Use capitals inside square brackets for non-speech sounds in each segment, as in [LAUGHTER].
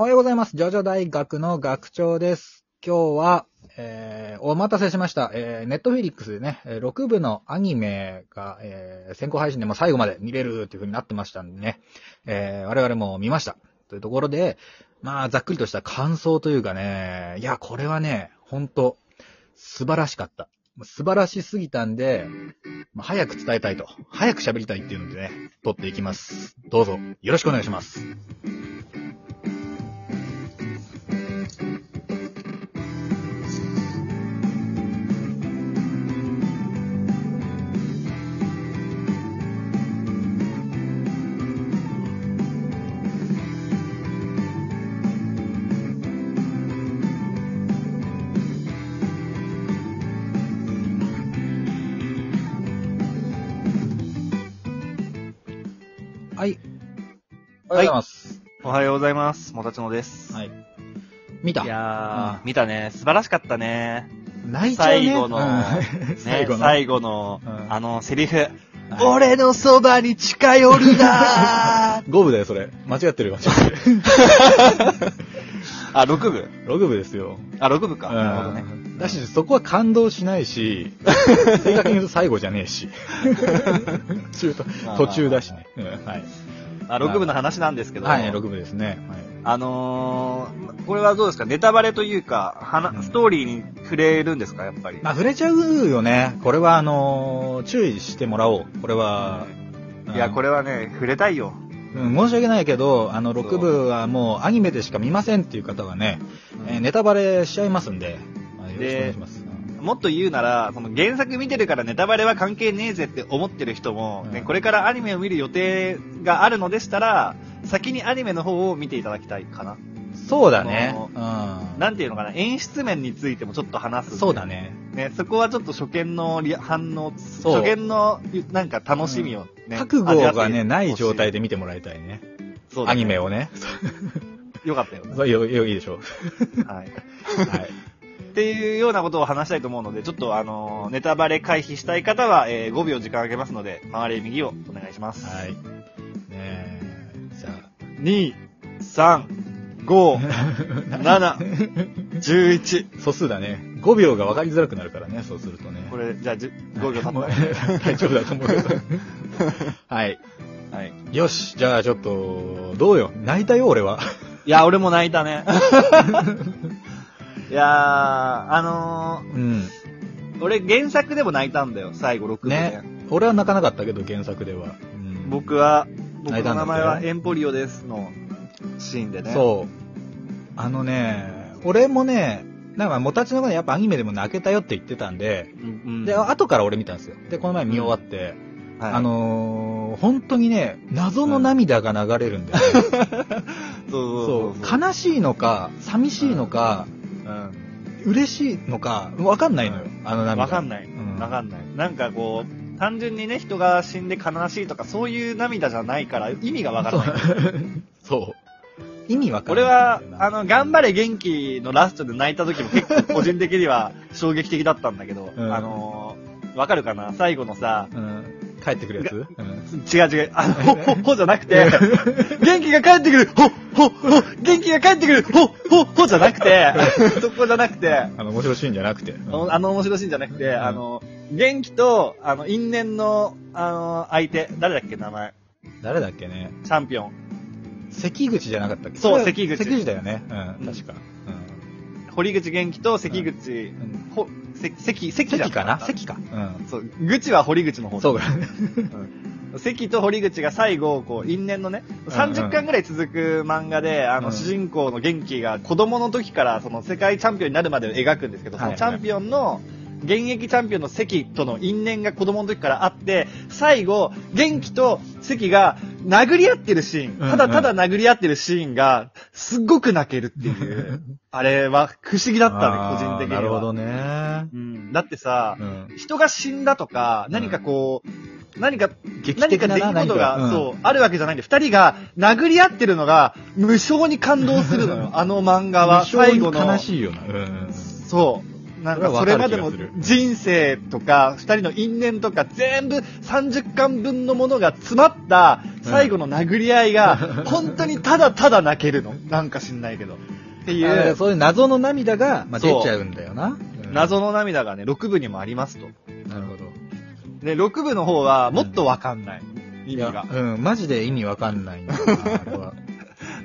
おはようございます。ジョジョ大学の学長です。今日は、えー、お待たせしました。えー、ネットフィリックスでね、6部のアニメが、えー、先行配信でも最後まで見れるっていう風になってましたんでね、えー、我々も見ました。というところで、まあ、ざっくりとした感想というかね、いや、これはね、ほんと、素晴らしかった。素晴らしすぎたんで、まあ、早く伝えたいと、早く喋りたいっていうのでね、撮っていきます。どうぞ、よろしくお願いします。おはようございます。おはようございます。もたちのです。はい。見たいやー、見たね。素晴らしかったね。泣いちゃうね。最後のうんね最後の。最後の、うんあの、セリフ。はい俺のそばに近寄るなー [LAUGHS] 五部だよ、それ。間違ってる、間違ってる。あ、6部六部ですよ。あ、6部か。うんなるほどね。だし、そこは感動しないし、正確に言うと最後じゃねえし。[LAUGHS] 中途まあ途中だしね。うんはい。あ、6部の話なんですけど。はい、六部ですね。あのー、これはどうですか？ネタバレというか、はなストーリーに触れるんですか？やっぱり。まあ、触れちゃうよね。これは、あのー注意してもらおう。これは、いや、これ、れはね、触れたいよ。うん申し訳ないけど、あの、そう6部はもうアニメでしか見ませんっていう方はね、えーネタバレしちゃいますんで、まあよろしくお願いします。うんもっと言うなら、その原作見てるからネタバレは関係ねえぜって思ってる人も、ねうんこれからアニメを見る予定があるのでしたら、先にアニメの方を見ていただきたいかな。そうだね。あうん。なんていうのかな、演出面についてもちょっと話す。そうだね。ね、そこはちょっと初見のリア反応、そう初見のなんか楽しみをね。覚悟がね、ない状態で。で見てもらいたいね。そうだねアニメをね。[LAUGHS] よかったよね。[LAUGHS] そうよ、よ、いいでしょう。はい。[LAUGHS] はい。っていうようなことを話したいと思うので、ちょっとあのーネタバレ回避したい方は、えー5秒時間あげますので、回れ右をお願いします。はい。ねえ、じゃ2、3、5、あ。7、11。[LAUGHS] 素数だね。5秒が分かりづらくなるからね、そうするとね。これ、じゃあ、じゅ5秒経っ大丈夫だと思うけど。[LAUGHS] はい。た。はい。よし、じゃあちょっと、どうよ。泣いたよ、俺は。いや、俺も泣いたね。[LAUGHS] いやー、あのうん。ー、俺原作でも泣いたんだよ、最後6部で。ね。俺は泣かなかったけど、原作では。うん、僕は、僕の名前はエンポリオですのシーンでね。そう。あのね、俺もね、なんか、もたちの方がやっぱアニメでも泣けたよって言ってたんで、うん。うんで、後から俺見たんですよ。で、この前見終わって、はいあのー、本当にね、謎の涙が流れるんだよね。[LAUGHS] そうそう。悲しいのか、寂しいのか、うん。嬉しいのか、わかんないのよ、あの涙。わかんない。うんわかんない。なんかこう、単純にね、人が死んで悲しいとか、そういう涙じゃないから、意味がわからない。そう。意味わかんない。俺は、あの、頑張れ元気のラストで泣いた時も結構個人的には衝撃的だったんだけど、うんあのー、わかるかな？最後のさ、うん、帰ってくるやつ、うん違う違う、あの、ほ、ほ、ほじゃなくて、[LAUGHS] 元気が帰ってくるほ、ほ、ほ、元気が帰ってくるほ、ほ、ほじゃなくて、[LAUGHS] そこじゃなくて、あの、面白いシーンじゃなくて。うんあの面白いシーンじゃなくて、あの、元気と、あの、因縁の、あの、相手、誰だっけ、名前？誰だっけね？チャンピオン。関口じゃなかったっけ？そう関口関口だよね。うん、うん確か。堀口元気と関口、うん。ほ、せ関、関じゃ関かな？関関か。うん。そう、口は堀口の方そうか。うん。関と堀口が最後、こう、因縁のね、うん30巻ぐらい続く漫画で、あの、うん。主人公の元気が子供の時から、その世界チャンピオンになるまでを描くんですけど、そはいはい。のチャンピオンの、現役チャンピオンの関との因縁が子供の時からあって、最後、元気と関が殴り合ってるシーン、うんただただ殴り合ってるシーンが、すっごく泣けるっていう、あれは不思議だったね、個人的には。なるほどね。うん。だってさ、うん。人が死んだとか、何かこう、何か、劇何か出的なな来事が、そう、あるわけじゃないんで、二人が殴り合ってるのが、無性に感動するのよ、あの漫画は。最後の。悲しいよな。うん。そう。なんかそれまでの人生とか、二人の因縁とか全部30巻分のものが詰まった最後の殴り合いが、本当にただただ泣けるの。なんか知んないけど。っていう、そういう謎の涙が、まあ、出ちゃうんだよな。うん謎の涙がね、6部にもありますと。なるほど。で、6部の方はもっとわかんない。意い味がや。うん、マジで意味わかんないんだよな、あれは。[LAUGHS]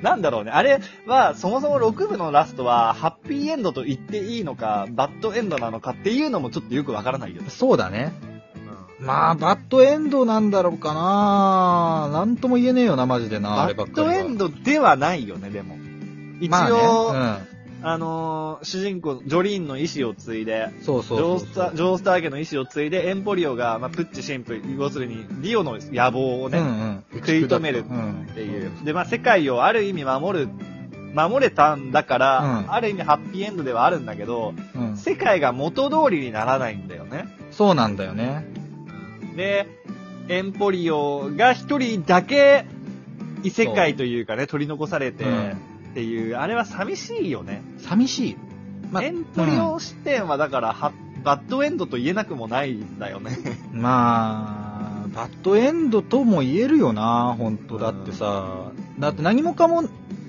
なんだろうね。あれは、そもそも6部のラストは、ハッピーエンドと言っていいのか、バッドエンドなのかっていうのもちょっとよくわからないよね。そうだね。まあ、バッドエンドなんだろうかななんとも言えねえよな、マジでな、あバッド。エンドではないよね、でも。一ま応、あねあのー主人公、ジョリーンの意思を継いで、うん、そうそう。ジョそうースター、ジョースター家の意思を継いで、エンポリオが、まあ、プッチ神父、要するに、ディオの野望をね、うんうん、食い止めるうんっていう。で、まあ、世界をある意味守る、守れたんだから、うん。ある意味ハッピーエンドではあるんだけど、うん、世界が元通りにならないんだよね。そうなんだよね。で、エンポリオが一人だけ異世界というかね、取り残されて、うんっていう、あれは寂しいよね。寂しい。まエンポリオ視点はだから、はバッドエンドと言えなくもないんだよね。うんまあ、バッドエンドとも言えるよな、本当だってさ。だって何もかも、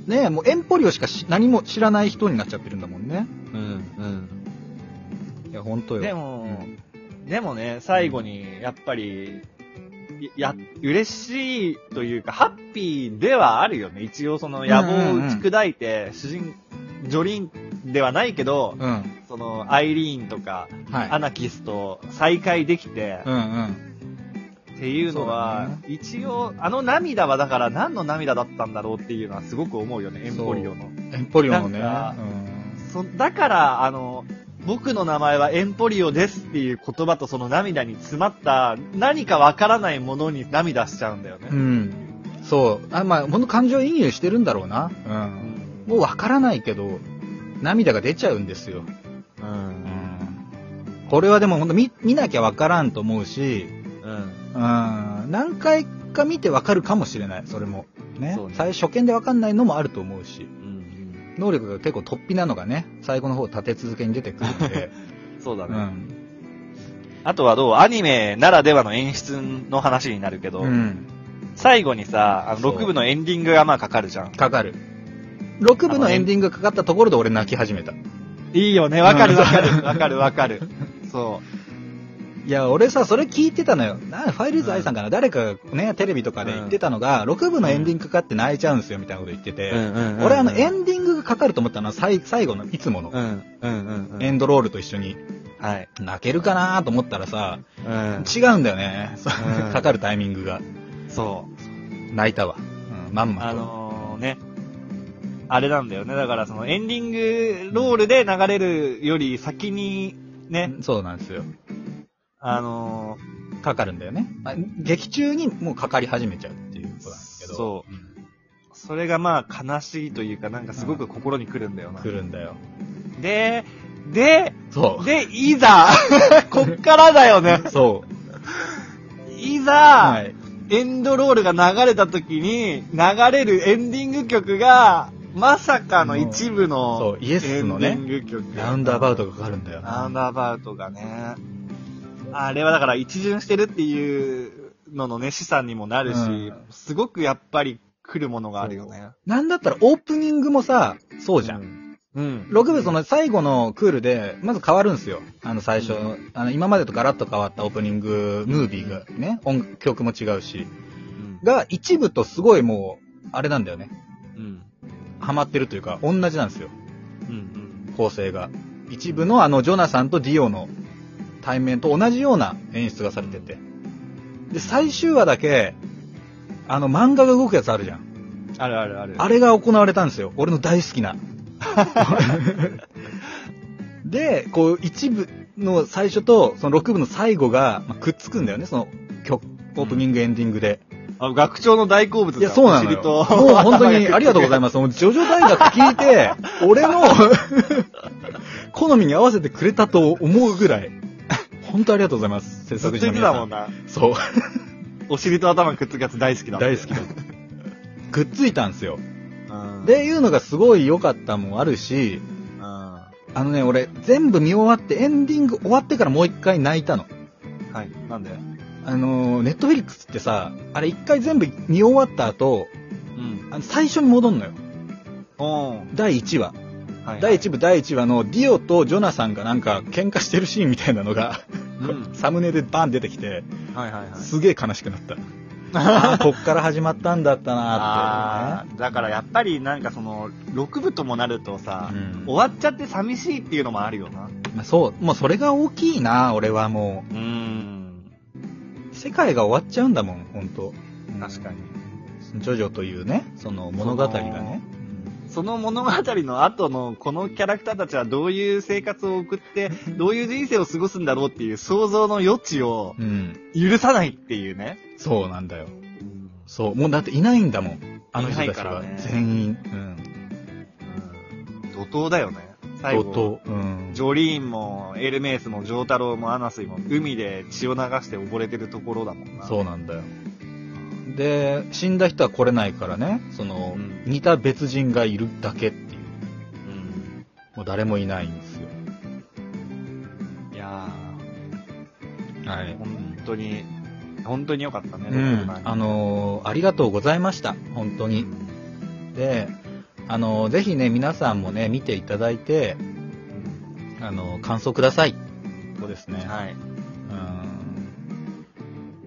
ね、もうエンポリオしかし何も知らない人になっちゃってるんだもんね。うん、うん。いや、本当よ。でも、でもね、最後に、やっぱり、いや、嬉しいというか、ハッピーではあるよね。一応その野望を打ち砕いて、主人、ジョリンではないけど、うん。その、アイリーンとか、はい。アナキスと再会できて、うんうん。っていうのは、そう一応、あの涙はだから何の涙だったんだろうっていうのはすごく思うよね、エンポリオの。エンポリオのね。うんそだから、あの、僕の名前はエンポリオですっていう言葉とその涙に詰まった何かわからないものに涙しちゃうんだよね。うん。そう。あ、まあ、ほんと感情移入してるんだろうな。う。うんん。もうわからないけど、涙が出ちゃうんですよ。うん。うん。これはでもほんと見、見なきゃわからんと思うし、うん。うん。何回か見てわかるかもしれない、それも。ね。ね最初見でわかんないのもあると思うし。うん。能力が結構突飛なのがね、最後の方立て続けに出てくるんで。[LAUGHS] そうだね。うん。あとはどう？アニメならではの演出の話になるけど、うん。最後にさ、あのそう6部のエンディングがまあかかるじゃん。かかる。6部のエンディングがかかったところで俺泣き始めた。いいよね。わかるわかる。わかるわかる。[LAUGHS] そいや、俺さ、それ聞いてたのよ。なファイルズ愛さんかな、誰かがね、テレビとかで言ってたのが、6部のエンディングかかって泣いちゃうんですよ、みたいなこと言ってて。ん俺あの、エンディングがかかると思ったのは、最最後の、いつもの、うん。うんうんうん。エンドロールと一緒に、はい。泣けるかなと思ったらさ、うん。違うんだよね。かかるタイミングが。そう。泣いたわ。うん、まんまあと。のー、ね。あれなんだよね。だからそのエンディングロールで流れるより先に、ね、そうなんですよ。あのかかるんだよね。まあ劇中にもうかかり始めちゃうっていうことなんですけど。そうそれがまあ悲しいというかなんかすごく心に来るんだよな。来るんだよ。で、で、そで、いざ [LAUGHS] こっからだよねう。。そう。いざ、はい。エンドロールが流れた時に流れるエンディング曲が、まさかの一部の、そうイエスのね。ラウンドアバウトがかかるんだよな。ラウンドアバウトがね。あれはだから一巡してるっていうののね、資産にもなるし、うんすごくやっぱり来るものがあるよね。なんだったらオープニングもさ、そうじゃん。ん。うん。6部その最後のクールで、まず変わるんですよ。あの最初、あの今までとガラッと変わったオープニングムービーがね、音曲も違うし、が一部とすごいもう、あれなんだよね。うん。ハマってるというか、同じなんですよ。うん。構成が。一部のあのジョナサンとディオの対面と同じような演出がされてて。で、最終話だけ、あの漫画が動くやつあるじゃん。あるあるある。あれが行われたんですよ。俺の大好きな。[LAUGHS] で、こう、一部の最初と、その6部の最後が、まあくっつくんだよね、その曲、オープニング、エンディングで。あ学長の大好物だいや、そうなのよ。もう本当に [LAUGHS] ありがとうございます。もう、ジョジョ大学聞いて、俺の [LAUGHS] 好みに合わせてくれたと思うぐらい。本当ありがとうございます。制作者の皆さん。言ってたもんな。そう。お尻と頭くっつくやつ大好きだ。大好きだ。くっついたんですよ。うん。で、いうのがすごい良かったもんあるし、うん。あのね、俺、全部見終わって、エンディング終わってからもう一回泣いたの。はい。なんで？あのー、ネットフィリックスってさ、あれ一回全部見終わった後、うん。あの最初に戻んのよ。第1話。はい。第1部第1話のディオとジョナサンがなんか喧嘩してるシーンみたいなのが、うん。サムネでバン出てきて、はいはいはい。すげえ悲しくなった。[LAUGHS] ああ、こっから始まったんだったなーって、あーだからやっぱりなんかその、6部ともなるとさ、うん終わっちゃって寂しいっていうのもあるよな。まあそう、もうそれが大きいな、俺はもう。う。世界が終わっちゃうんだもん、ほんと。確かに。ジョジョというね、その物語がね。その物語の後のこのキャラクターたちはどういう生活を送って、[LAUGHS] どういう人生を過ごすんだろうっていう想像の余地をうん。許さないっていうね。そうなんだよ。そう。もうだっていないんだもん。あの人たちは。全員。うん。怒涛だよね。最後。と、うん。ジョリーンも、エルメイスも、ジョータロウも、アナスイも、海で血を流して溺れてるところだもんな。そうなんだよ。で、死んだ人は来れないからね、その、うん似た別人がいるだけっていう。うん。もう誰もいないんですよ。いやはいー、。本当に、本当に良かったね。うん。あのーありがとうございました。本当に。で、あのーぜひね、皆さんもね、見ていただいて、あのー感想ください。そうですね。はい。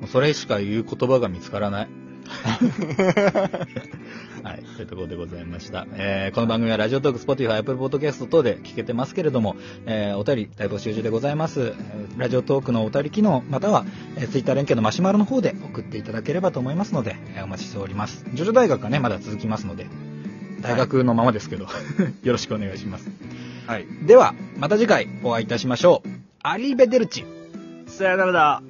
それしか言う言葉が見つからない。[LAUGHS] はい。というところでございました。えー、この番組はラジオトーク、 Spotify、 Apple Podcast 等で聞けてますけれども、えー、お便り大募集中でございます。えーラジオトークのお便り機能、または、えー、ツイッター連携のマシュマロの方で送っていただければと思いますので、えーお待ちしております。ジョジョ大学はね、まだ続きますので、大学のままですけど、[LAUGHS] よろしくお願いします。はい。では、また次回お会いいたしましょう。アリーベデルチ。さよならだ。